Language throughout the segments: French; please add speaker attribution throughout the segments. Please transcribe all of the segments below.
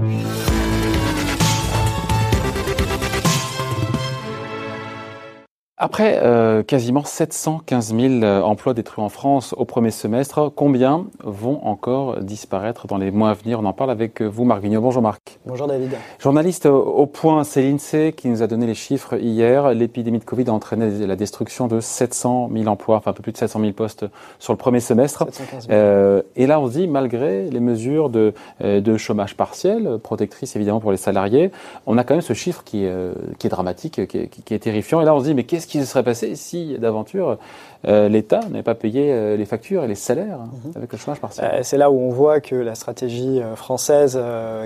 Speaker 1: Música Après euh, quasiment 715 000 euh, emplois détruits en France au premier semestre, combien vont encore disparaître dans les mois à venir? On en parle avec vous, Marc Vigneault. Bonjour Marc.
Speaker 2: Bonjour David.
Speaker 1: Journaliste au point, c'est l'INSEE qui nous a donné les chiffres hier. L'épidémie de Covid a entraîné la destruction de 700 000 emplois, enfin un peu plus de 700 000 postes sur le premier semestre. Euh, et là, on se dit, malgré les mesures de, euh, de chômage partiel, protectrices évidemment pour les salariés, on a quand même ce chiffre qui, est, qui est dramatique, qui est, qui est terrifiant. Et là, on se dit, mais qu'est-ce qui se serait passé si, d'aventure, euh, l'État n'avait pas payé euh, les factures et les salaires mhm. avec le chômage partiel
Speaker 2: euh, C'est là où on voit que la stratégie française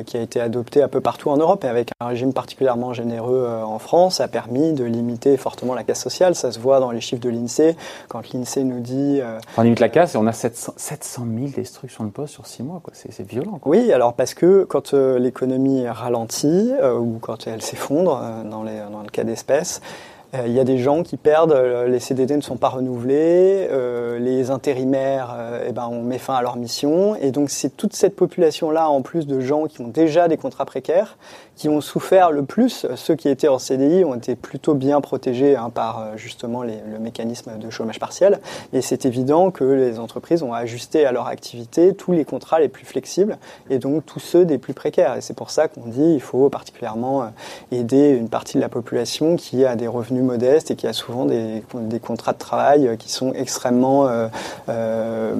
Speaker 2: qui a été adoptée un peu partout en Europe et avec un régime particulièrement généreux en France a permis de limiter fortement la casse sociale. Ça se voit dans les chiffres de l'INSEE. Quand l'INSEE nous dit...
Speaker 1: on limite la casse et on a 700, 700 000 destructions de postes sur 6 mois. C'est violent.
Speaker 2: Oui, alors parce que quand l'économie ralentit ou quand elle s'effondre, dans, dans le cas d'espèces, euh, il y a des gens qui perdent, euh, les CDD ne sont pas renouvelés, euh, les intérimaires, eh ben, on met fin à leur mission. Et donc c'est toute cette population-là, en plus de gens qui ont déjà des contrats précaires, qui ont souffert le plus. Ceux qui étaient en CDI ont été plutôt bien protégés hein, par justement les, le mécanisme de chômage partiel. Et c'est évident que les entreprises ont ajusté à leur activité tous les contrats les plus flexibles et donc tous ceux des plus précaires. Et c'est pour ça qu'on dit il faut particulièrement aider une partie de la population qui a des revenus modeste et qui a souvent des, des contrats de travail euh, qui sont extrêmement euh, euh,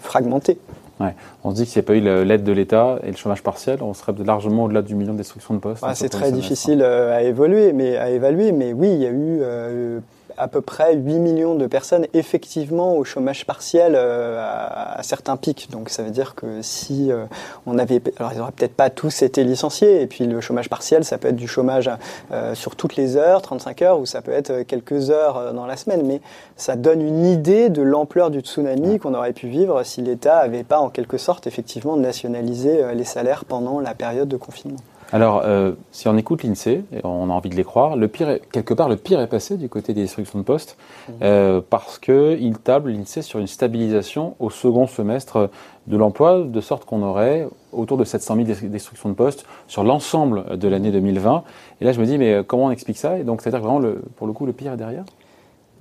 Speaker 2: fragmentés.
Speaker 1: Ouais. On se dit que s'il n'y a pas eu l'aide de l'État et le chômage partiel, on serait largement au-delà du million de destructions de postes.
Speaker 2: c'est très difficile à évoluer, mais à évaluer. Mais oui, il y a eu à peu près 8 millions de personnes effectivement au chômage partiel euh, à, certains pics. Donc ça veut dire que si euh, on avait, alors ils n'auraient peut-être pas tous été licenciés. Et puis le chômage partiel, ça peut être du chômage euh, sur toutes les heures, 35 heures, ou ça peut être quelques heures dans la semaine. Mais ça donne une idée de l'ampleur du tsunami qu'on aurait pu vivre si l'État n'avait pas en quelque sorte effectivement nationalisé les salaires pendant la période de confinement.
Speaker 1: Alors, euh, si on écoute l'INSEE, et on a envie de les croire, le pire quelque part, le pire est passé du côté des destructions de postes, mmh. euh, parce qu'il table l'INSEE sur une stabilisation au second semestre de l'emploi, de sorte qu'on aurait autour de 700 000 destructions de postes sur l'ensemble de l'année 2020. Et là, je me dis, mais comment on explique ça? Et donc, c'est-à-dire vraiment, le, pour le coup, le pire est derrière?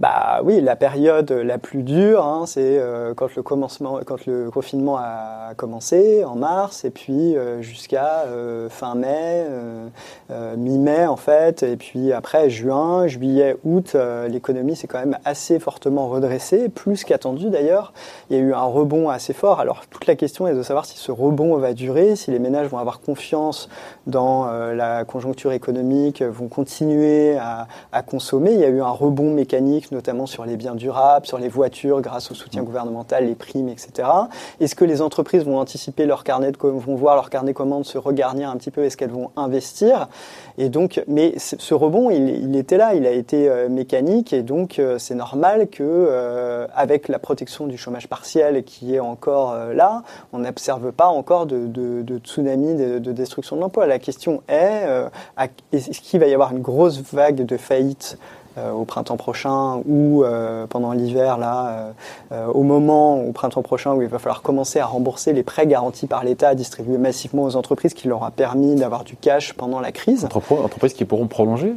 Speaker 2: Bah oui, la période la plus dure, hein, c'est euh, quand le confinement a commencé en mars, et puis euh, jusqu'à euh, fin mai, mi-mai en fait, et puis après juin, juillet, août, l'économie s'est quand même assez fortement redressée, plus qu'attendu d'ailleurs. Il y a eu un rebond assez fort. Alors toute la question est de savoir si ce rebond va durer, si les ménages vont avoir confiance dans la conjoncture économique, vont continuer à consommer. Il y a eu un rebond mécanique notamment sur les biens durables, sur les voitures, grâce au soutien mm. gouvernemental, les primes, etc. Est-ce que les entreprises vont anticiper leur carnet de vont voir leur carnet de commandes se regarnir un petit peu? Est-ce qu'elles vont investir? Et donc, mais ce rebond, il, était là, il a été euh, mécanique, et donc euh, c'est normal que, euh, avec la protection du chômage partiel qui est encore là, on n'observe pas encore de, tsunami de, de, destruction de l'emploi. La question est, est-ce qu'il va y avoir une grosse vague de faillites au printemps prochain ou euh, pendant l'hiver, là, euh, au moment, au printemps prochain, où il va falloir commencer à rembourser les prêts garantis par l'État distribués massivement aux entreprises qui leur a permis d'avoir du cash pendant la crise.
Speaker 1: Entreprises qui pourront prolonger,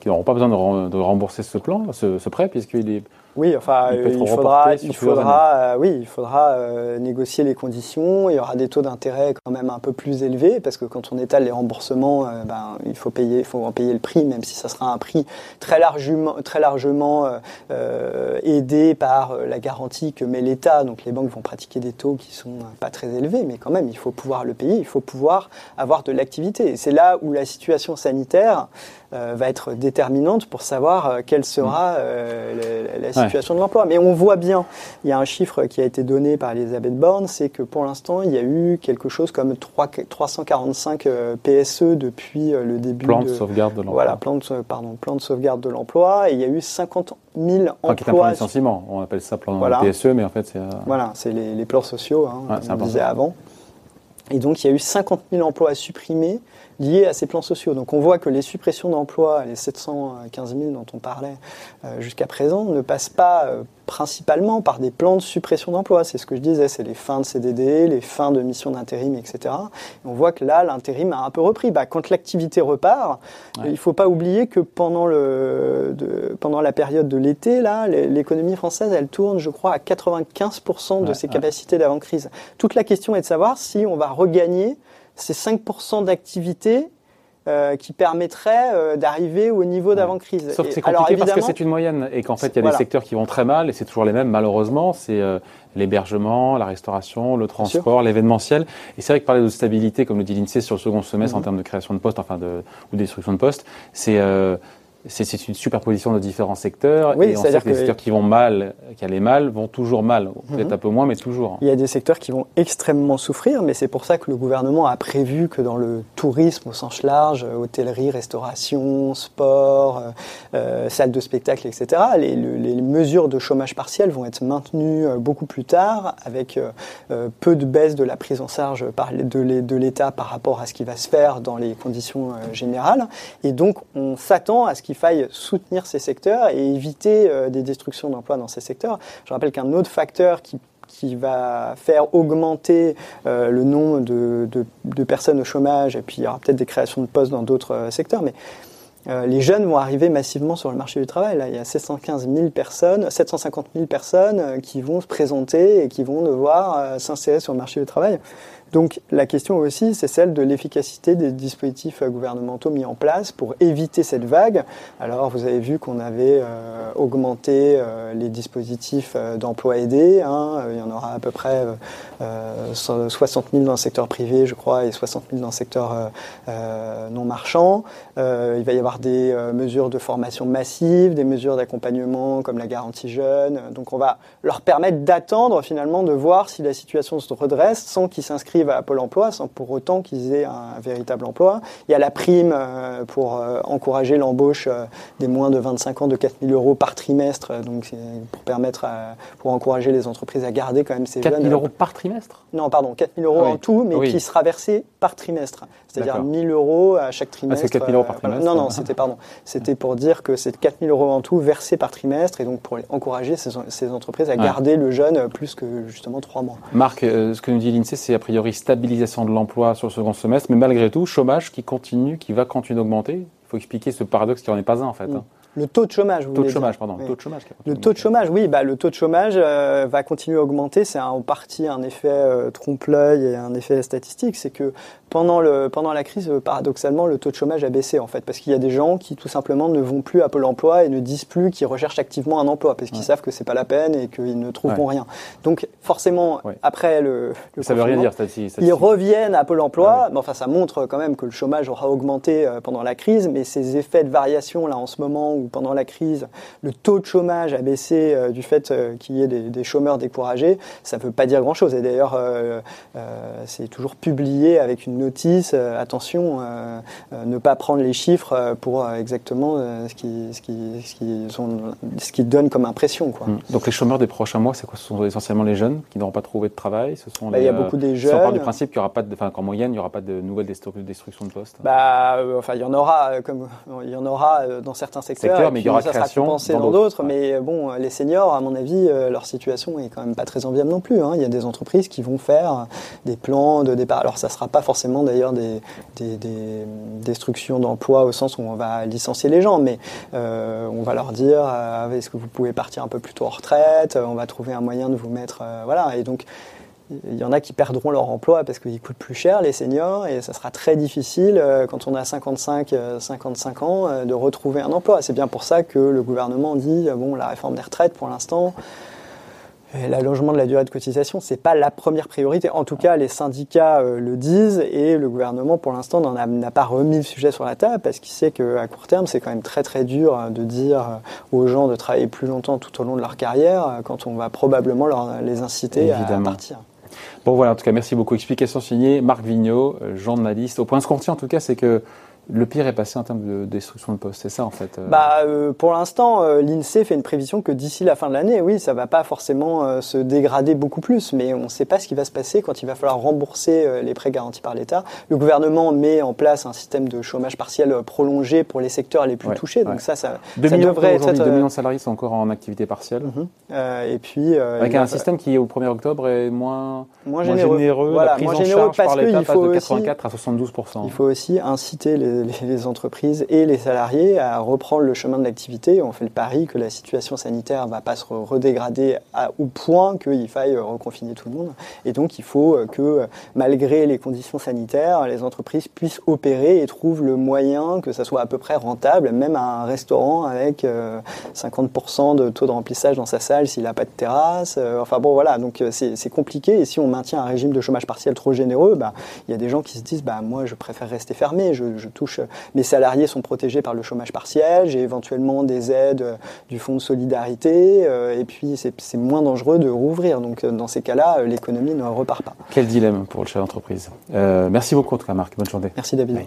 Speaker 1: qui n'auront pas besoin de, rembourser ce plan, ce prêt, puisqu'il est
Speaker 2: oui, enfin, il, faudra, il faudra, euh, oui, il faudra euh, négocier les conditions. Il y aura des taux d'intérêt quand même un peu plus élevés parce que quand on étale les remboursements, euh, ben, il faut payer, il faut en payer le prix, même si ça sera un prix très largement, très largement aidé par la garantie que met l'État. Donc les banques vont pratiquer des taux qui sont pas très élevés, mais quand même, il faut pouvoir le payer. Il faut pouvoir avoir de l'activité. C'est là où la situation sanitaire va être déterminante pour savoir quelle sera la, la situation de l'emploi. Mais on voit bien, il y a un chiffre qui a été donné par Elisabeth Borne, c'est que pour l'instant, il y a eu quelque chose comme 3, 345 PSE depuis euh, le début.
Speaker 1: Plan de, sauvegarde de l'emploi.
Speaker 2: Voilà, plan de, pardon, plan de sauvegarde de l'emploi. Et il y a eu 50 000 emplois. Qui est un
Speaker 1: plan de licenciement. On appelle ça plan de PSE, mais en fait, c'est. Euh,
Speaker 2: voilà, c'est les, plans sociaux, hein, comme on disait avant. Et donc, il y a eu 50 000 emplois supprimés liés à ces plans sociaux. Donc, on voit que les suppressions d'emplois, les 715 000 dont on parlait euh, jusqu'à présent, ne passent pas euh, principalement par des plans de suppression d'emplois. C'est ce que je disais, c'est les fins de CDD, les fins de missions d'intérim, etc. on voit que là, l'intérim a un peu repris. Bah, quand l'activité repart, il ne faut pas oublier que pendant, le, pendant la période de l'été, là, l'économie française, elle tourne, je crois, à 95% de ses capacités d'avant-crise. Toute la question est de savoir si on va regagner ces 5% d'activité euh, qui permettrait euh, d'arriver au niveau d'avant-crise.
Speaker 1: Sauf que c'est compliqué parce que c'est une moyenne et qu'en fait il y a des secteurs qui vont très mal et c'est toujours les mêmes malheureusement. C'est euh, l'hébergement, la restauration, le transport, l'événementiel. Et c'est vrai que parler de stabilité, comme le dit l'INSEE sur le second semestre en mhm. termes de création de postes, enfin de ou destruction de postes, c'est c'est une superposition de différents secteurs.
Speaker 2: Oui, et on
Speaker 1: sait que les secteurs qui vont mal, qui allaient mal, vont toujours mal. Peut-être mhm. un peu moins, mais toujours.
Speaker 2: Il y a des secteurs qui vont extrêmement souffrir, mais c'est pour ça que le gouvernement a prévu que dans le tourisme au sens large, hôtellerie, restauration, sport, euh, euh salles de spectacle, etc., les, les, mesures de chômage partiel vont être maintenues euh, beaucoup plus tard, avec euh, peu de baisse de la prise en charge par, de l'État par rapport à ce qui va se faire dans les conditions générales. Et donc, on s'attend à ce qu'il il faille soutenir ces secteurs et éviter euh, des destructions d'emplois dans ces secteurs. Je rappelle qu'un autre facteur qui va faire augmenter euh, le nombre de, personnes au chômage, et puis il y aura peut-être des créations de postes dans d'autres euh, secteurs, mais les jeunes vont arriver massivement sur le marché du travail. Il y a 715 000 personnes, 750 000 personnes qui vont se présenter et qui vont devoir s'insérer sur le marché du travail. Donc la question aussi, c'est celle de l'efficacité des dispositifs gouvernementaux mis en place pour éviter cette vague. Alors vous avez vu qu'on avait euh, augmenté euh, les dispositifs euh, d'emploi aidé. Hein. Il y en aura à peu près 60 000 dans le secteur privé, je crois, et 60 000 dans le secteur non marchand. il va y avoir des mesures de formation massive, des mesures d'accompagnement comme la garantie jeune. Donc on va leur permettre d'attendre finalement de voir si la situation se redresse sans qu'ils s'inscrivent à Pôle emploi sans pour autant qu'ils aient un, véritable emploi. Il y a la prime euh, pour euh, encourager l'embauche euh, des moins de 25 ans de 4 000 euros par trimestre, donc pour permettre, pour encourager les entreprises à garder quand même ces 4
Speaker 1: 000 euros par trimestre?
Speaker 2: Non, pardon, 4 000 euros en tout, mais qui sera versé par trimestre. C'est-à-dire 1 000 euros à chaque trimestre.
Speaker 1: Ah, c'est 4 000 euros par trimestre
Speaker 2: Non, non, c'était pardon. C'était pour dire que c'est 4 000 euros en tout versés par trimestre et donc pour encourager ces, ces entreprises à garder le jeune plus que justement 3 mois.
Speaker 1: Marc, ce que nous dit l'INSEE, c'est a priori stabilisation de l'emploi sur le second semestre, mais malgré tout, chômage qui continue, qui va continuer d'augmenter. Il faut expliquer ce paradoxe qui n'en est pas un en fait. Mm.
Speaker 2: Hein. Le taux de chômage, vous
Speaker 1: taux de chômage, pardon. Le taux de chômage.
Speaker 2: Le taux de chômage, oui, bah, le taux de chômage euh, va continuer à augmenter. C'est en partie un effet euh, trompe-l'œil et un effet statistique. C'est que pendant, le, pendant la crise, paradoxalement, le taux de chômage a baissé en fait, parce qu'il y a des gens qui tout simplement ne vont plus à Pôle Emploi et ne disent plus qu'ils recherchent activement un emploi, parce qu'ils savent que c'est pas la peine et qu'ils ne trouveront rien. Donc forcément, après le,
Speaker 1: ça veut rien dire,
Speaker 2: ils reviennent à Pôle Emploi. Mais enfin, ça montre quand même que le chômage aura augmenté euh, pendant la crise, mais ces effets de variation là en ce moment ou pendant la crise, le taux de chômage a baissé euh, du fait euh, qu'il y ait des, des, chômeurs découragés, ça ne veut pas dire grand chose. Et d'ailleurs, c'est toujours publié avec une notice, euh, attention, euh, euh, ne pas prendre les chiffres pour exactement ce qui, ce qui, ce qui, sont, ce qui donne comme impression. Quoi.
Speaker 1: Mmh. Donc les chômeurs des prochains mois, c'est quoi? Ce sont essentiellement les jeunes qui n'auront pas trouvé de travail? Ce sont
Speaker 2: bah, il y a beaucoup des jeunes.
Speaker 1: on parle du principe qu'il y aura pas de, enfin, qu'en moyenne, il n'y aura pas de nouvelles destructions de postes?
Speaker 2: Bah, enfin, il y en aura, comme il y en aura dans certains secteurs,
Speaker 1: mais il y aura
Speaker 2: ça
Speaker 1: création
Speaker 2: sera dans d'autres. Mais bon, les seniors, à mon avis, leur situation est quand même pas très enviable non plus. Hein. Il y a des entreprises qui vont faire des plans de départ. Alors, ça sera pas forcément d'ailleurs des, destructions d'emplois au sens où on va licencier les gens, mais euh, on va leur dire euh, est-ce que vous pouvez partir un peu plus tôt en retraite? On va trouver un moyen de vous mettre. Euh, voilà, et donc il y en a qui perdront leur emploi parce qu'ils coûtent plus cher, les seniors, et ça sera très difficile quand on a 55, 55 ans de retrouver un emploi. C'est bien pour ça que le gouvernement dit bon, la réforme des retraites pour l'instant L'allongement de la durée de cotisation, c'est pas la première priorité. En tout cas, les syndicats euh, le disent et le gouvernement, pour l'instant, n'a pas remis le sujet sur la table parce qu'il sait qu'à court terme, c'est quand même très très dur euh, de dire euh, aux gens de travailler plus longtemps tout au long de leur carrière quand on va probablement leur, les inciter à partir.
Speaker 1: Bon voilà, en tout cas, merci beaucoup. Explication signée Marc Vigneault, journaliste. Au point ce qu'on retient, en tout cas, c'est que le pire est passé en termes de destruction de postes, c'est ça en fait
Speaker 2: euh bah, euh, Pour l'instant, euh, l'INSEE fait une prévision que d'ici la fin de l'année, oui, ça va pas forcément se dégrader beaucoup plus, mais on ne sait pas ce qui va se passer quand il va falloir rembourser les prêts garantis par l'État. Le gouvernement met en place un système de chômage partiel prolongé pour les secteurs les plus touchés, donc ça, ça, ça
Speaker 1: devrait être... 2 millions de salariés sont encore en activité partielle.
Speaker 2: Mhm. et puis...
Speaker 1: Avec un système qui, au 1er octobre, est moins, moins généreux, voilà, la prise en charge par l'État passe de 84 à 72
Speaker 2: Il faut aussi inciter les, les, entreprises et les salariés à reprendre le chemin de l'activité. On fait le pari que la situation sanitaire va pas se redégrader au point qu'il faille reconfiner tout le monde. Et donc, il faut que, malgré les conditions sanitaires, les entreprises puissent opérer et trouvent le moyen que ça soit à peu près rentable, même un restaurant avec 50% de taux de remplissage dans sa salle s'il n'a pas de terrasse. Enfin bon, voilà, donc c'est compliqué. Et si on maintient un régime de chômage partiel trop généreux, bah, il y a des gens qui se disent, bah, moi, je préfère rester fermé, touche mes salariés sont protégés par le chômage partiel, j'ai éventuellement des aides euh, du fonds de solidarité, euh, et puis c'est moins dangereux de rouvrir. Donc euh, dans ces cas-là, l'économie ne repart pas.
Speaker 1: Quel dilemme pour le chef d'entreprise. merci beaucoup en tout cas Marc, bonne journée.
Speaker 2: Merci David.